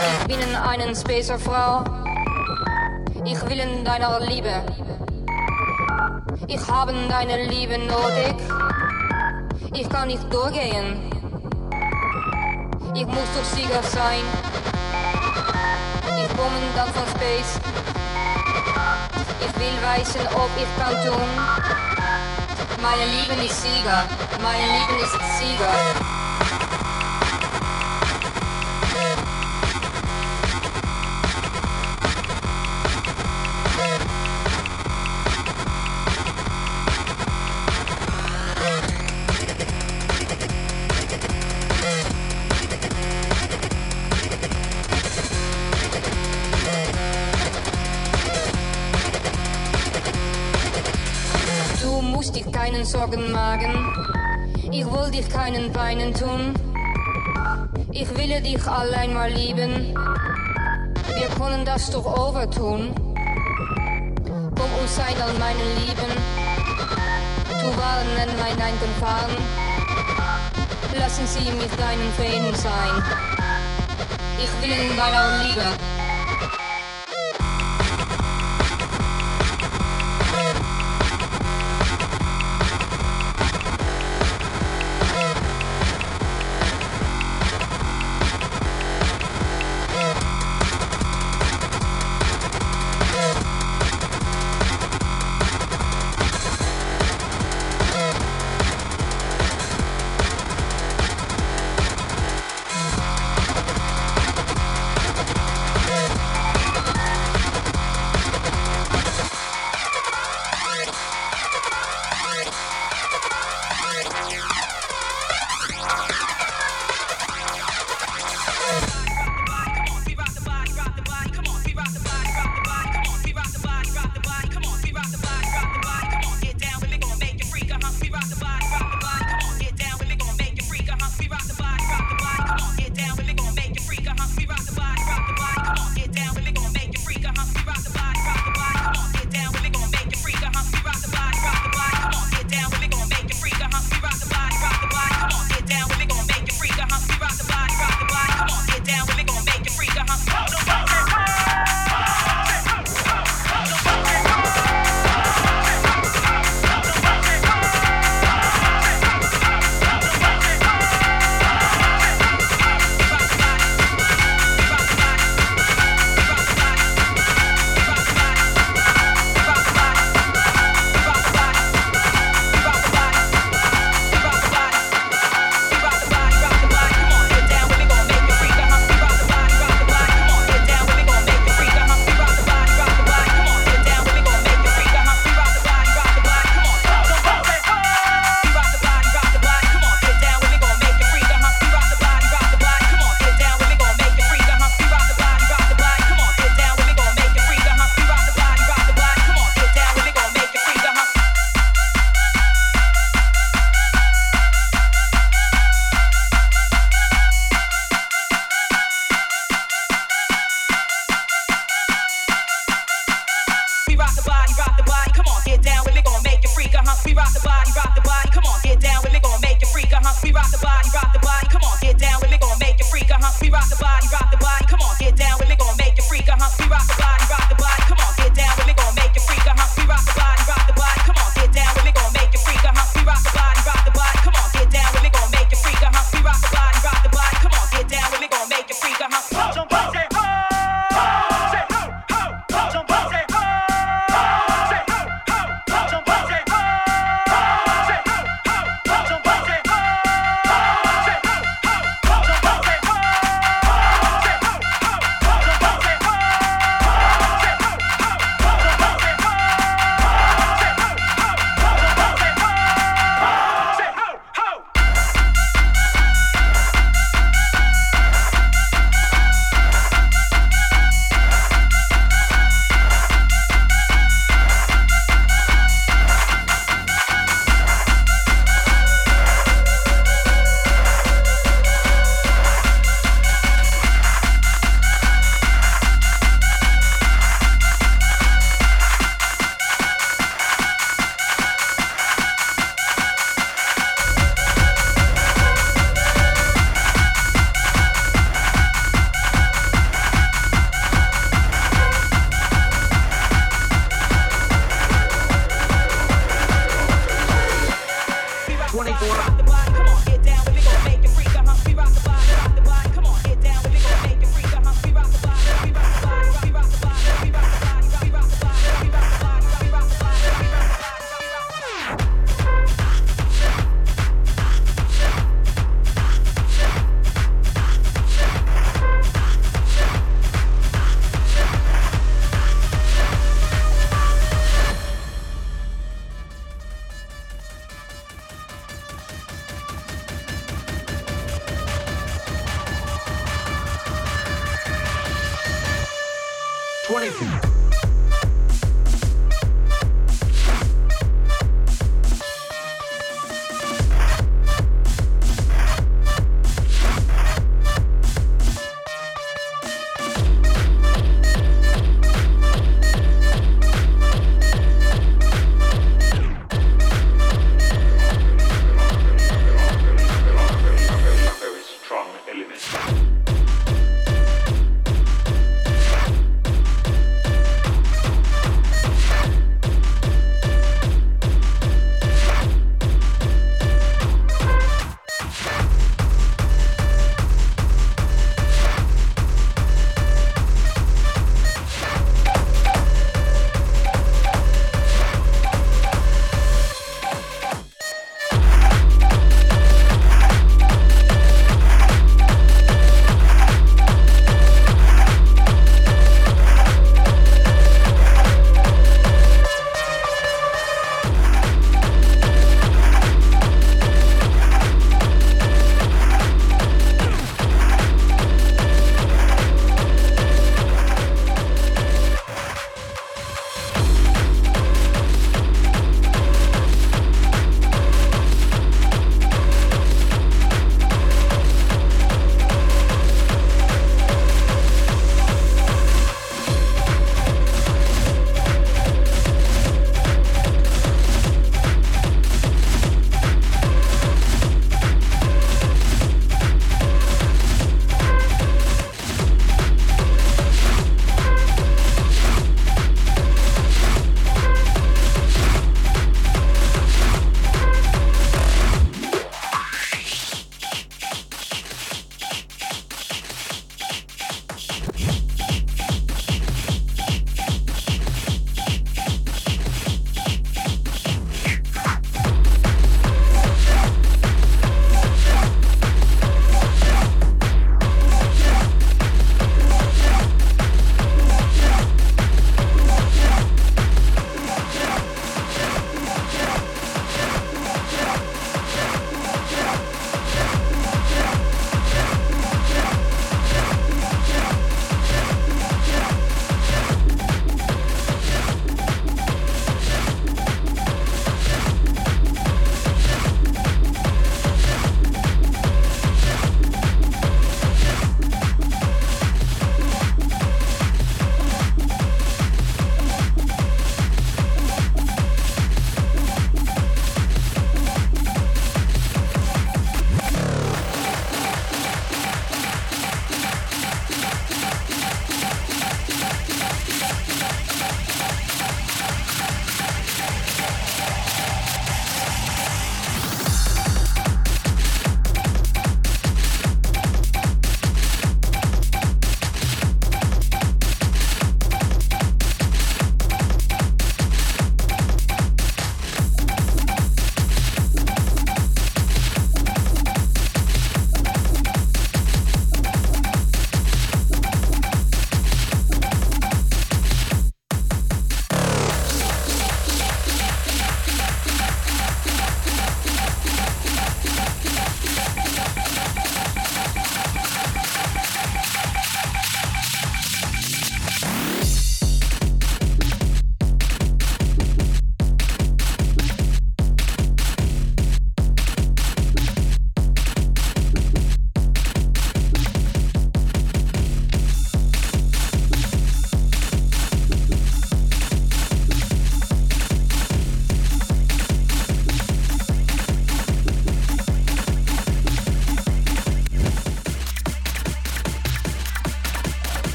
Ich bin eine Spacerfrau. Ich will in deiner Liebe. Ich habe deine Liebe nötig. Ich kann nicht durchgehen. Ich muss doch Sieger sein. Ich komme dann von Space. Ich will weisen, ob ich kann tun. Meine Liebe ist Sieger. Meine Liebe ist Sieger. Keinen Sorgen machen. Ich will dich keinen Beinen tun. Ich will dich allein mal lieben. Wir können das doch overtun. Komm und sei dann meine Lieben. Du warnen mein Eingefahren. Lassen Sie mich deinen Frieden sein. Ich will in deiner Liebe.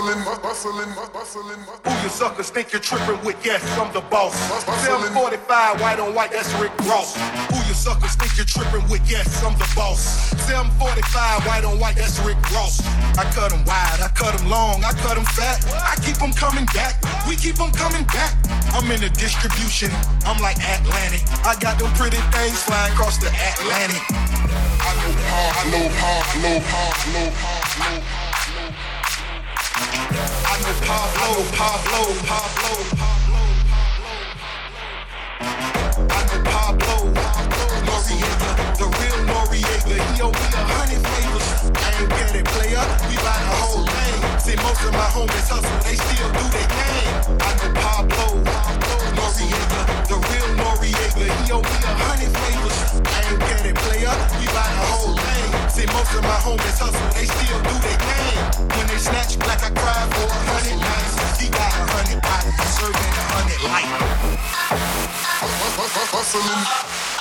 Bustling, bustling, bustling. Who you suckers think you're tripping with? Yes, I'm the boss. 745, white on white, that's Rick Ross. Who you suckers think you're tripping with? Yes, I'm the boss. 745, white on white, that's Rick Ross. I cut them wide, I cut them long, I cut them fat. I keep them coming back, we keep them coming back. I'm in the distribution, I'm like Atlantic. I got them pretty things flying across the Atlantic. I know how, I know how, low, how, low, how, low. I know Pablo, Pablo, Pablo, Pablo. I know Pablo, Noriega, the real Noriega. He owe a hundred favors. I ain't get it, player. We buy the whole thing. See, most of my homies hustle, they still do their thing. I know Pablo, Noriega, the real Noriega. He owe me a hundred favors. I ain't get it, player. We buy the whole thing. See, most of my homies hustle, they still do their thing. When they snatch black, I cry for a hundred nights. He got a hundred bodies, serving a hundred light. Hustling.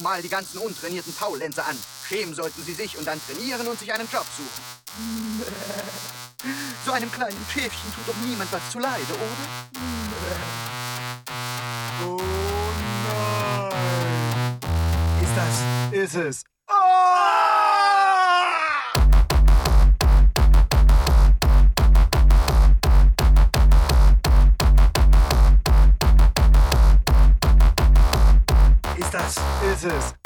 Doch mal die ganzen untrainierten Faulenzer an. Schämen sollten Sie sich und dann trainieren und sich einen Job suchen. So einem kleinen Schäfchen tut doch niemand was zuleide, oder? Oh nein. Ist das? Ist es. Ist das?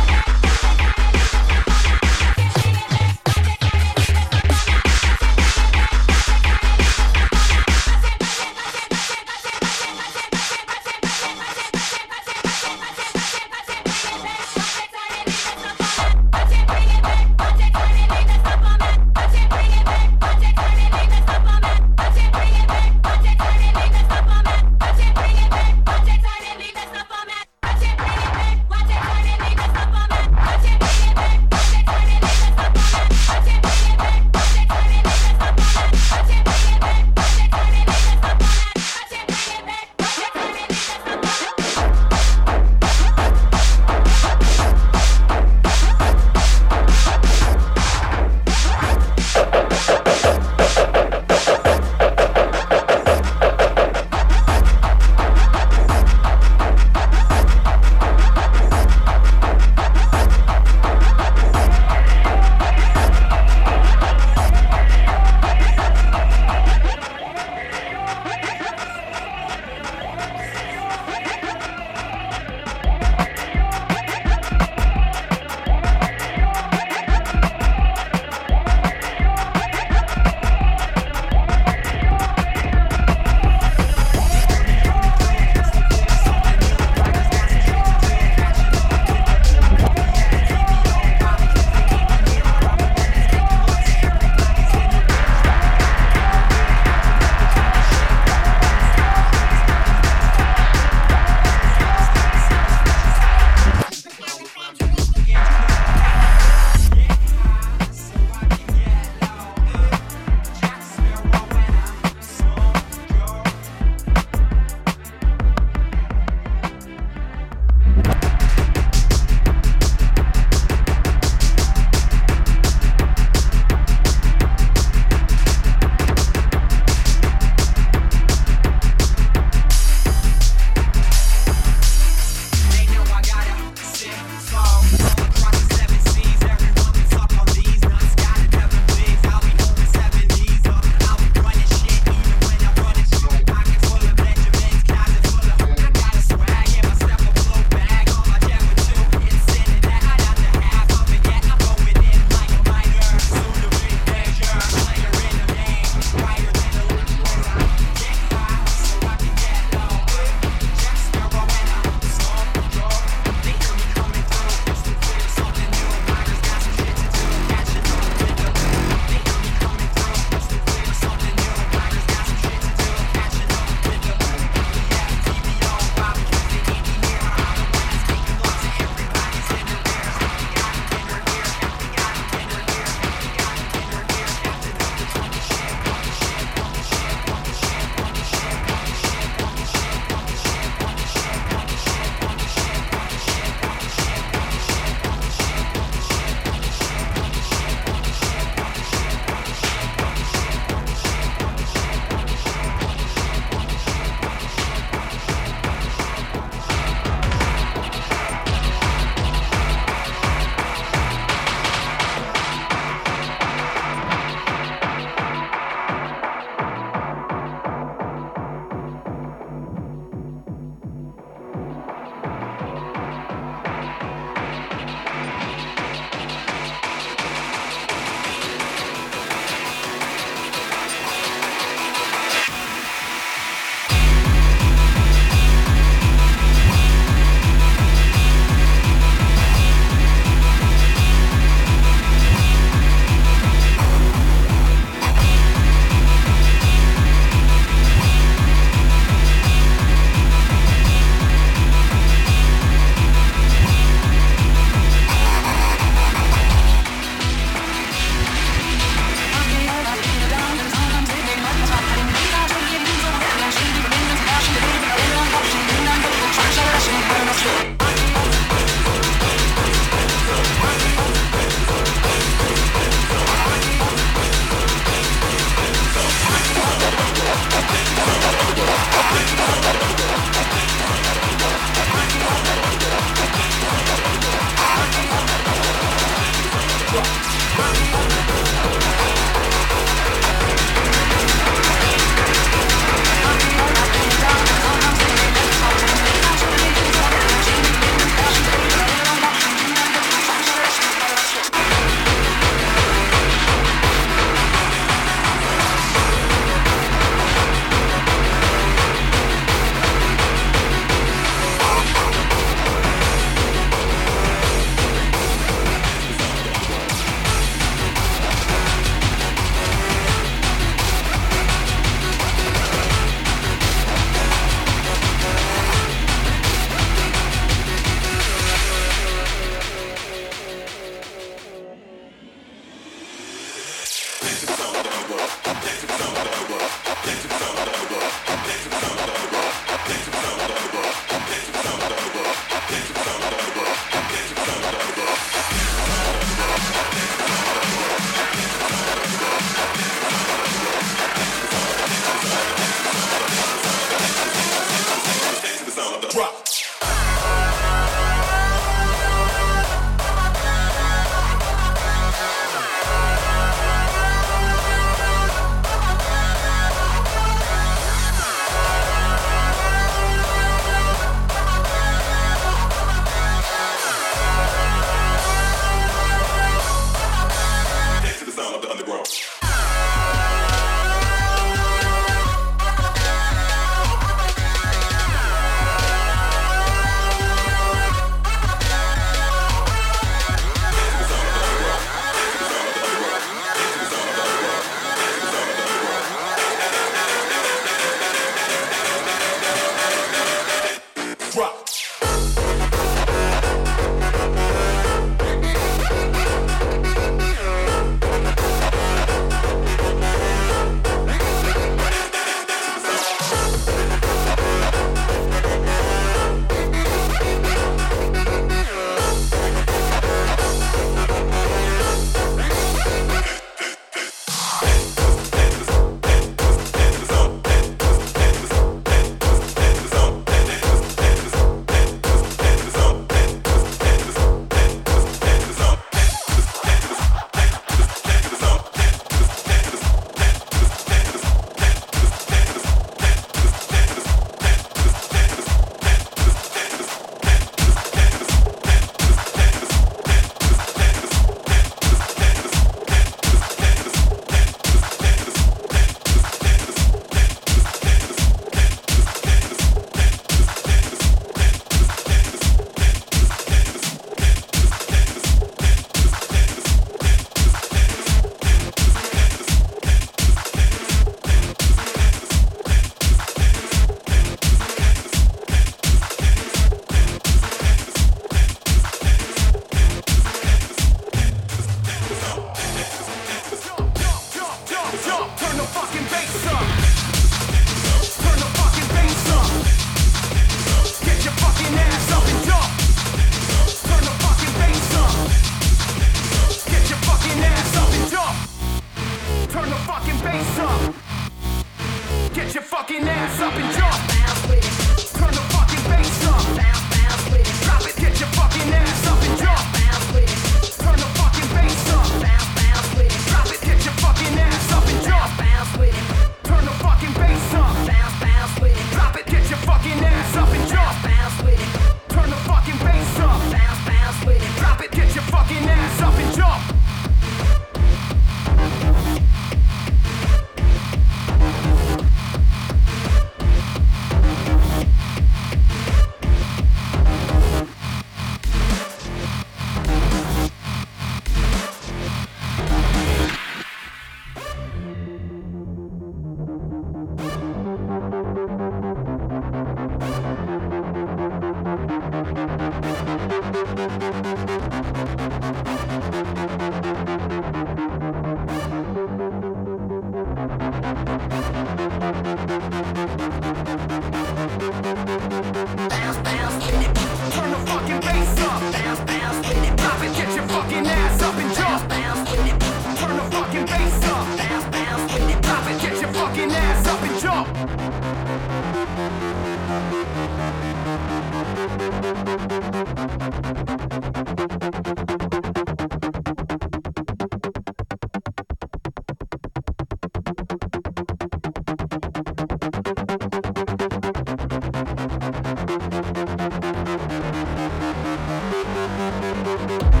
Música